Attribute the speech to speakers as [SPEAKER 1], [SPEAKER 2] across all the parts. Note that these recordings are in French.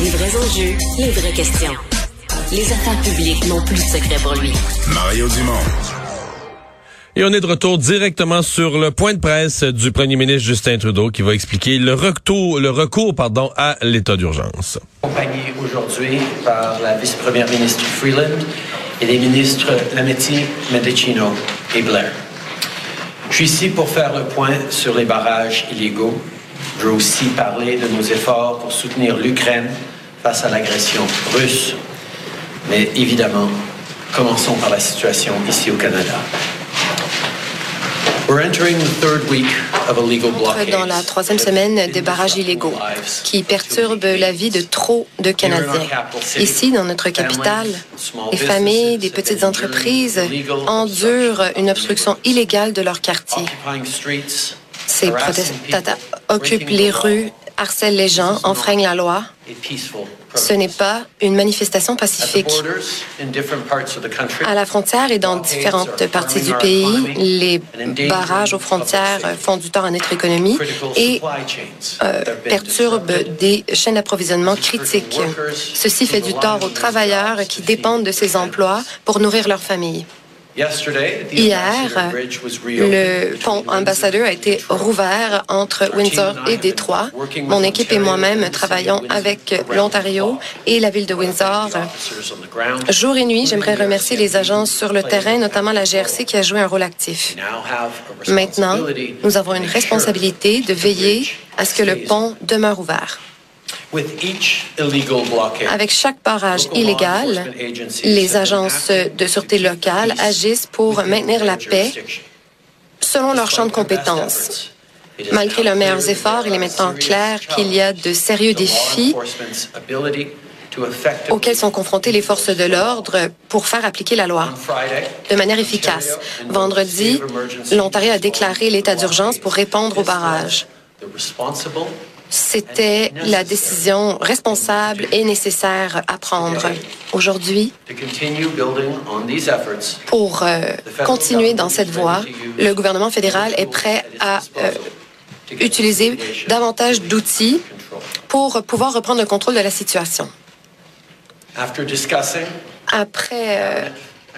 [SPEAKER 1] Les vrais enjeux, les vraies questions. Les affaires publiques n'ont plus de secret pour lui.
[SPEAKER 2] Mario Dumont.
[SPEAKER 3] Et on est de retour directement sur le point de presse du premier ministre Justin Trudeau qui va expliquer le recours, le recours pardon, à l'état d'urgence.
[SPEAKER 4] Accompagné aujourd'hui par la vice-première ministre Freeland et les ministres Lametti, Mendicino et Blair. Je suis ici pour faire le point sur les barrages illégaux. Je veux aussi parler de nos efforts pour soutenir l'Ukraine face à l'agression russe. Mais évidemment, commençons par la situation ici au Canada.
[SPEAKER 5] entre dans la troisième semaine des barrages illégaux qui perturbent la vie de trop de Canadiens. Ici, dans notre capitale, les familles des petites entreprises endurent une obstruction illégale de leur quartier. Ces protestateurs occupent les rues, harcèlent les gens, enfreignent la loi. Ce n'est pas une manifestation pacifique. À la frontière et dans différentes parties du pays, les barrages aux frontières font du tort à notre économie et euh, perturbent des chaînes d'approvisionnement critiques. Ceci fait du tort aux travailleurs qui dépendent de ces emplois pour nourrir leur famille. Hier, le pont ambassadeur a été rouvert entre Windsor et Détroit. Mon équipe et moi-même travaillons avec l'Ontario et la ville de Windsor. Jour et nuit, j'aimerais remercier les agences sur le terrain, notamment la GRC qui a joué un rôle actif. Maintenant, nous avons une responsabilité de veiller à ce que le pont demeure ouvert. Avec chaque barrage illégal, les agences de sûreté locale agissent pour maintenir la paix selon leur champ de compétences. Malgré leurs meilleurs efforts, il est maintenant clair qu'il y a de sérieux défis auxquels sont confrontées les forces de l'ordre pour faire appliquer la loi de manière efficace. Vendredi, l'Ontario a déclaré l'état d'urgence pour répondre aux barrages. C'était la décision responsable et nécessaire à prendre aujourd'hui. Pour euh, continuer dans cette voie, le gouvernement fédéral est prêt à euh, utiliser davantage d'outils pour pouvoir reprendre le contrôle de la situation. Après euh,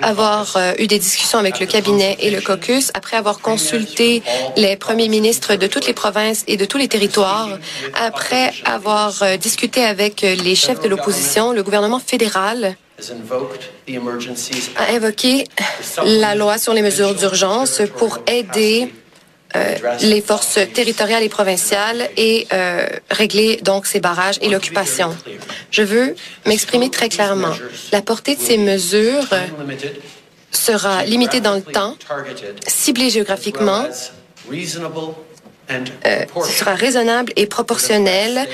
[SPEAKER 5] avoir euh, eu des discussions avec le cabinet et le caucus, après avoir consulté les premiers ministres de toutes les provinces et de tous les territoires, après avoir euh, discuté avec les chefs de l'opposition, le gouvernement fédéral a invoqué la loi sur les mesures d'urgence pour aider euh, les forces territoriales et provinciales et euh, régler donc ces barrages et l'occupation. Je veux m'exprimer très clairement. La portée de ces mesures sera limitée dans le temps, ciblée géographiquement euh, ce sera raisonnable et proportionnel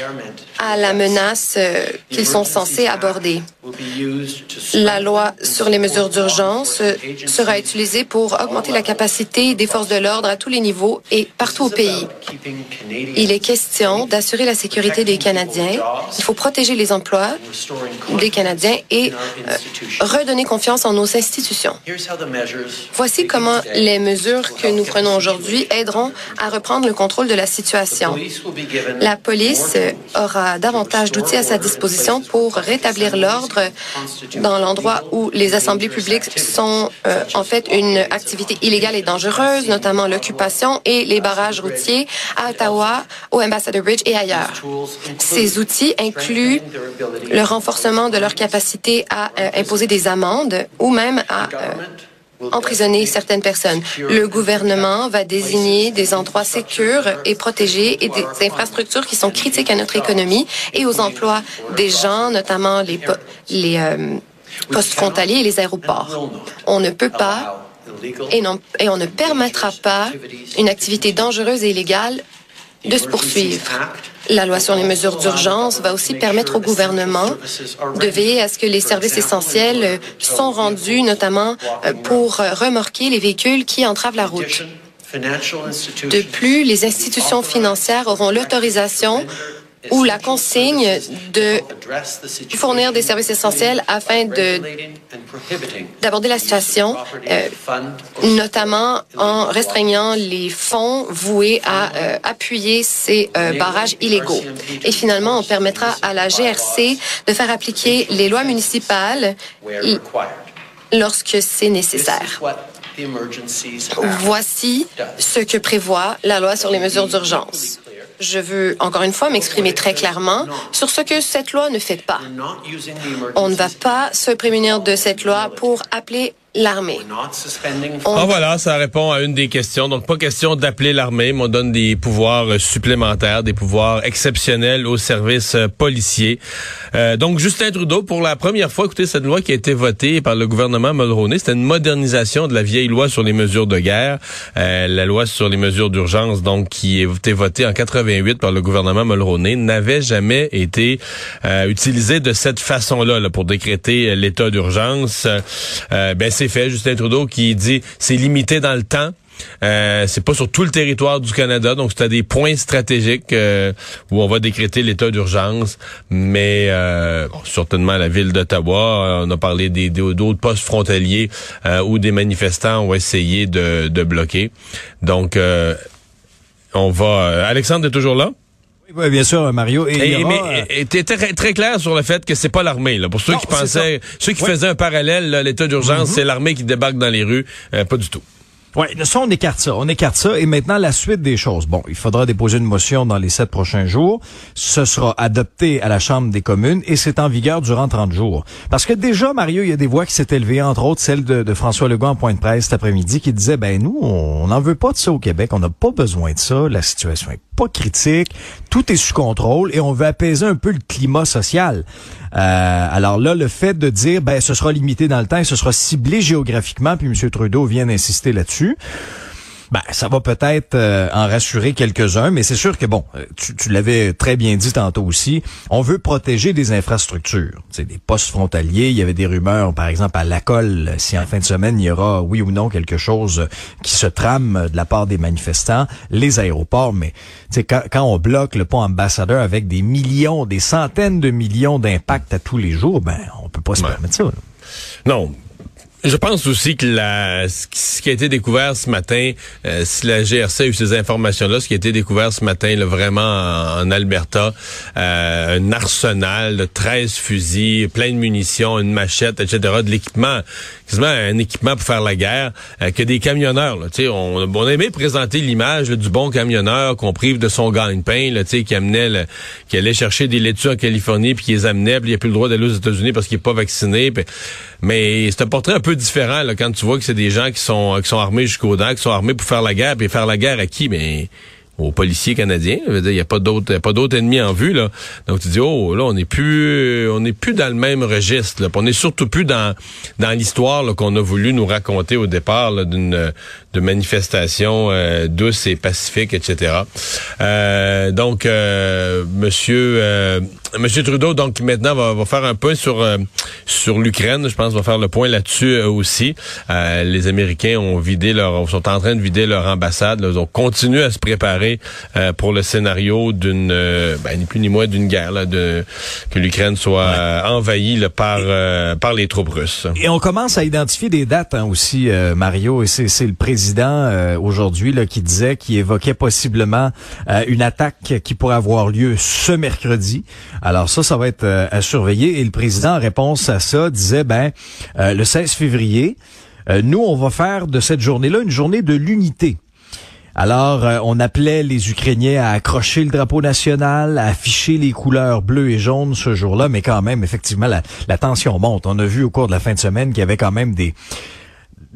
[SPEAKER 5] à la menace euh, qu'ils sont censés aborder. La loi sur les mesures d'urgence euh, sera utilisée pour augmenter la capacité des forces de l'ordre à tous les niveaux et partout au pays. Il est question d'assurer la sécurité des Canadiens. Il faut protéger les emplois des Canadiens et redonner confiance en nos institutions. Voici comment les mesures que nous prenons aujourd'hui aideront à reprendre le contrôle de la situation. La police aura davantage d'outils à sa disposition pour rétablir l'ordre dans l'endroit où les assemblées publiques sont euh, en fait une activité illégale et dangereuse, notamment l'occupation et les barrages routiers à Ottawa, au Ambassador Bridge et ailleurs. Ces outils incluent le renforcement de leur capacité à euh, imposer des amendes ou même à euh, emprisonner certaines personnes. Le gouvernement va désigner des endroits sécurs et protégés et des infrastructures qui sont critiques à notre économie et aux emplois des gens, notamment les, euh, postes frontaliers et les aéroports. On ne peut pas et on ne permettra pas une activité dangereuse et illégale de se poursuivre. La loi sur les mesures d'urgence va aussi permettre au gouvernement de veiller à ce que les services essentiels sont rendus, notamment euh, pour remorquer les véhicules qui entravent la route. De plus, les institutions financières auront l'autorisation ou la consigne de fournir des services essentiels afin de d'aborder la situation, euh, notamment en restreignant les fonds voués à euh, appuyer ces euh, barrages illégaux. Et finalement, on permettra à la GRC de faire appliquer les lois municipales lorsque c'est nécessaire. Voici ce que prévoit la loi sur les mesures d'urgence. Je veux encore une fois m'exprimer très clairement sur ce que cette loi ne fait pas. On ne va pas se prémunir de cette loi pour appeler l'armée.
[SPEAKER 3] Ah voilà, ça répond à une des questions. Donc pas question d'appeler l'armée, mais on donne des pouvoirs euh, supplémentaires, des pouvoirs exceptionnels aux services euh, policiers. Euh, donc Justin Trudeau, pour la première fois, écoutez, cette loi qui a été votée par le gouvernement Mulroney, c'était une modernisation de la vieille loi sur les mesures de guerre, la loi sur les mesures d'urgence, donc qui a été votée en 88 par le gouvernement Mulroney, n'avait jamais été utilisée de cette façon-là là, pour décréter l'état d'urgence. ben c'est fait. Justin Trudeau qui dit c'est limité dans le temps. Euh, c'est pas sur tout le territoire du Canada, donc c'est à des points stratégiques euh, où on va décréter l'état d'urgence. Mais euh, certainement la ville d'Ottawa, on a parlé des d'autres postes frontaliers où des manifestants ont essayé de, de bloquer. Donc on va. Alexandre est toujours là?
[SPEAKER 2] Oui, bien sûr, Mario. Et,
[SPEAKER 3] et mais t'es très, très clair sur le fait que c'est pas l'armée. Là. Pour ceux qui pensaient, ceux qui faisaient un parallèle, l'état d'urgence, mm-hmm. c'est l'armée qui débarque dans les rues. Euh, pas du tout.
[SPEAKER 2] Oui, ça, on écarte ça. On écarte ça. Et maintenant, la suite des choses. Bon, il faudra déposer une motion dans les sept prochains jours. Ce sera adopté à la Chambre des communes et c'est en vigueur durant 30 jours. Parce que déjà, Mario, il y a des voix qui s'est élevées, entre autres celle de, François Legault en point de presse cet après-midi, qui disait, ben nous, on n'en veut pas de ça au Québec. On n'a pas besoin de ça. La situation est pas critique. Tout est sous contrôle et on veut apaiser un peu le climat social. Euh, alors là, le fait de dire, ben, ce sera limité dans le temps et ce sera ciblé géographiquement, puis M. Trudeau vient d'insister là-dessus. Ben, ça va peut-être euh, en rassurer quelques-uns, mais c'est sûr que bon, euh, tu, l'avais très bien dit tantôt aussi, on veut protéger des infrastructures, c'est des postes frontaliers. Il y avait des rumeurs, par exemple à Lacolle, si en fin de semaine il y aura oui ou non quelque chose qui se trame de la part des manifestants, les aéroports. Mais quand, quand on bloque le pont ambassadeur avec des millions, des centaines de millions d'impacts à tous les jours, ben on peut pas se permettre ça.
[SPEAKER 3] Non, je pense aussi que la, ce qui a été découvert ce matin, euh, si la GRC a eu ces informations-là, ce qui a été découvert ce matin, là, vraiment en, Alberta, euh, un arsenal de 13 fusils, plein de munitions, une machette, etc., de l'équipement, quasiment un équipement pour faire la guerre, euh, que des camionneurs. Là, on, on a aimé présenter l'image du bon camionneur qu'on prive de son gagne-pain, qui amenait, qui allait chercher des laitues en Californie, puis qui les amenait, puis il n'a plus le droit d'aller aux États-Unis parce qu'il n'est pas vacciné. mais c'est un portrait un peu différent quand tu vois que c'est des gens qui sont qui sont armés jusqu'aux dents, qui sont armés pour faire la guerre, puis faire la guerre à qui? Mais aux policiers canadiens. Il n'y a pas d'autres, pas d'autres ennemis en vue là. Donc tu dis oh là on n'est plus, on n'est plus dans le même registre. Là. On n'est surtout plus dans dans l'histoire qu'on a voulu nous raconter au départ d'une de manifestation euh, douce et pacifique, etc. Euh, donc euh, Monsieur euh, Monsieur Trudeau donc maintenant va, va faire un point sur sur l'Ukraine. Je pense va faire le point là-dessus aussi. les Américains ont vidé leur sont en train de vider leur ambassade. Là, donc continuent à se préparer euh, pour le scénario d'une, euh, ben, ni plus ni moins d'une guerre, là, de, que l'Ukraine soit euh, envahie par, par les troupes russes.
[SPEAKER 2] Et on commence à identifier des dates hein, aussi, Mario, et c'est le président aujourd'hui qui disait, qui évoquait possiblement une attaque qui pourrait avoir lieu ce mercredi. Alors ça, ça va être à surveiller. Et le président, en réponse à ça, disait, ben, le 16 février, nous, on va faire de cette journée-là une journée de l'unité. Alors, euh, on appelait les Ukrainiens à accrocher le drapeau national, à afficher les couleurs bleues et jaunes ce jour-là, mais quand même, effectivement, la, la tension monte. On a vu au cours de la fin de semaine qu'il y avait quand même des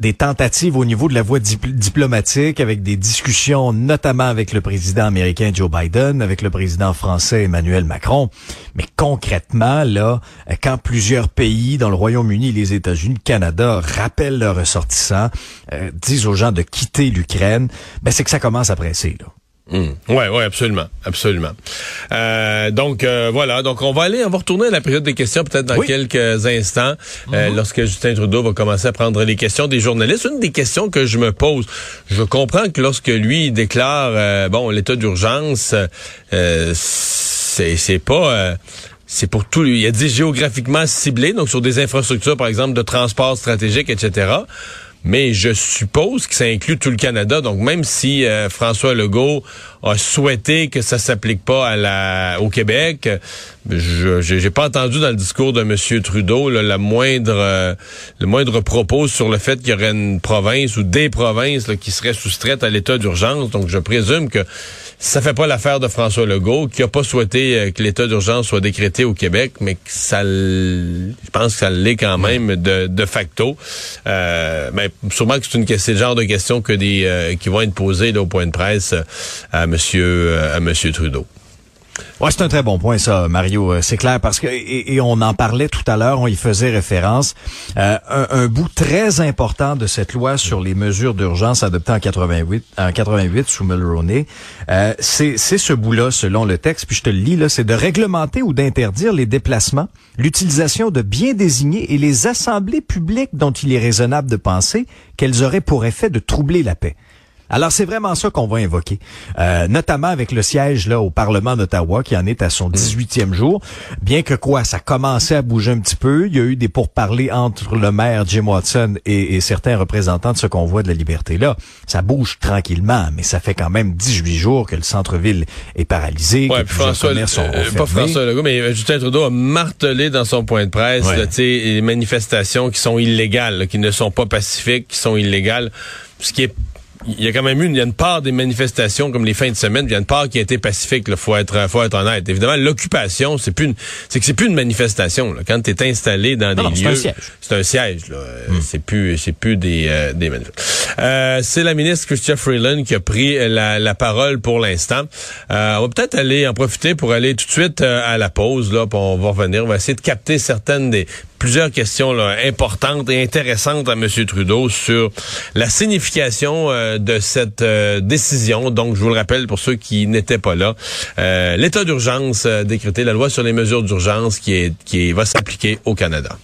[SPEAKER 2] des tentatives au niveau de la voie diplomatique, avec des discussions notamment avec le président américain Joe Biden, avec le président français Emmanuel Macron. Mais concrètement, là, quand plusieurs pays, dans le Royaume-Uni, les États-Unis, le Canada, rappellent leurs ressortissants, euh, disent aux gens de quitter l'Ukraine, ben c'est que ça commence à presser. Là.
[SPEAKER 3] Oui, hmm. Ouais, ouais, absolument, absolument. Euh, donc euh, voilà, donc on va aller, on va retourner à la période des questions peut-être dans quelques instants, euh, mhm. lorsque Justin Trudeau va commencer à prendre les questions des journalistes. Une des questions que je me pose, je comprends que lorsque lui déclare bon l'état d'urgence, c'est c'est pas euh, c'est pour tout. Il a dit géographiquement ciblé, donc sur des infrastructures, par exemple, de transport stratégique, etc mais je suppose que ça inclut tout le Canada. Donc même si euh, François Legault a souhaité que ça s'applique pas à la au Québec, je j'ai pas entendu dans le discours de M. Trudeau la moindre euh, le moindre propos sur le fait qu'il y aurait une province ou des provinces qui seraient soustraites à l'état d'urgence. Donc je présume que ça fait pas l'affaire de François Legault, qui a pas souhaité euh, que l'état d'urgence soit décrété au Québec, mais que ça, je pense que ça l'est quand même de, de facto. Euh, mais sûrement que c'est une c'est le genre de question que des euh, qui vont être posées là, au point de presse Monsieur à Monsieur Trudeau.
[SPEAKER 2] Ouais, c'est un très bon point, ça, Mario. Euh, c'est clair parce que et, on en parlait tout à l'heure, on y faisait référence. Euh, un, bout très important de cette loi sur les mesures d'urgence adoptée en 88, en 88 sous Mulroney, euh, c'est ce bout-là, selon le texte. Puis je te le lis là, c'est de réglementer ou d'interdire les déplacements, l'utilisation de biens désignés et les assemblées publiques dont il est raisonnable de penser qu'elles auraient pour effet de troubler la paix. Alors, c'est vraiment ça qu'on va invoquer, euh, notamment avec le siège là au Parlement d'Ottawa qui en est à son 18e mm. jour. Bien que quoi, ça commençait à bouger un petit peu. Il y a eu des pourparlers entre le maire Jim Watson et, certains représentants de ce qu'on voit de la liberté. Là, ça bouge tranquillement, mais ça fait quand même 18 jours que le centre-ville est paralysé.
[SPEAKER 3] Ouais, que François, euh, pas François Legault, mais Justin Trudeau a martelé dans son point de presse ouais. les manifestations qui sont illégales, qui ne sont pas pacifiques, qui sont illégales. Ce qui est il y a quand même eu une, il y a une part des manifestations comme les fins de semaine, il y a une part qui a été pacifique, il faut être faut être honnête. Évidemment, l'occupation, c'est plus c'est que c'est plus une manifestation là. quand tu es installé dans des lieux, c'est un siège là, hmm. c'est plus c'est plus des euh, des euh, c'est la ministre Chrystia Freeland qui a pris la, la parole pour l'instant. Euh, on va peut-être aller en profiter pour aller tout de suite euh, à la pause là, puis on va revenir, on va essayer de capter certaines des plusieurs questions importantes et intéressantes à M. Trudeau sur la signification euh, de cette euh, décision. Donc, je vous le rappelle pour ceux qui n'étaient pas là, euh, l'état d'urgence décrété, la loi sur les mesures d'urgence qui va s'appliquer au Canada.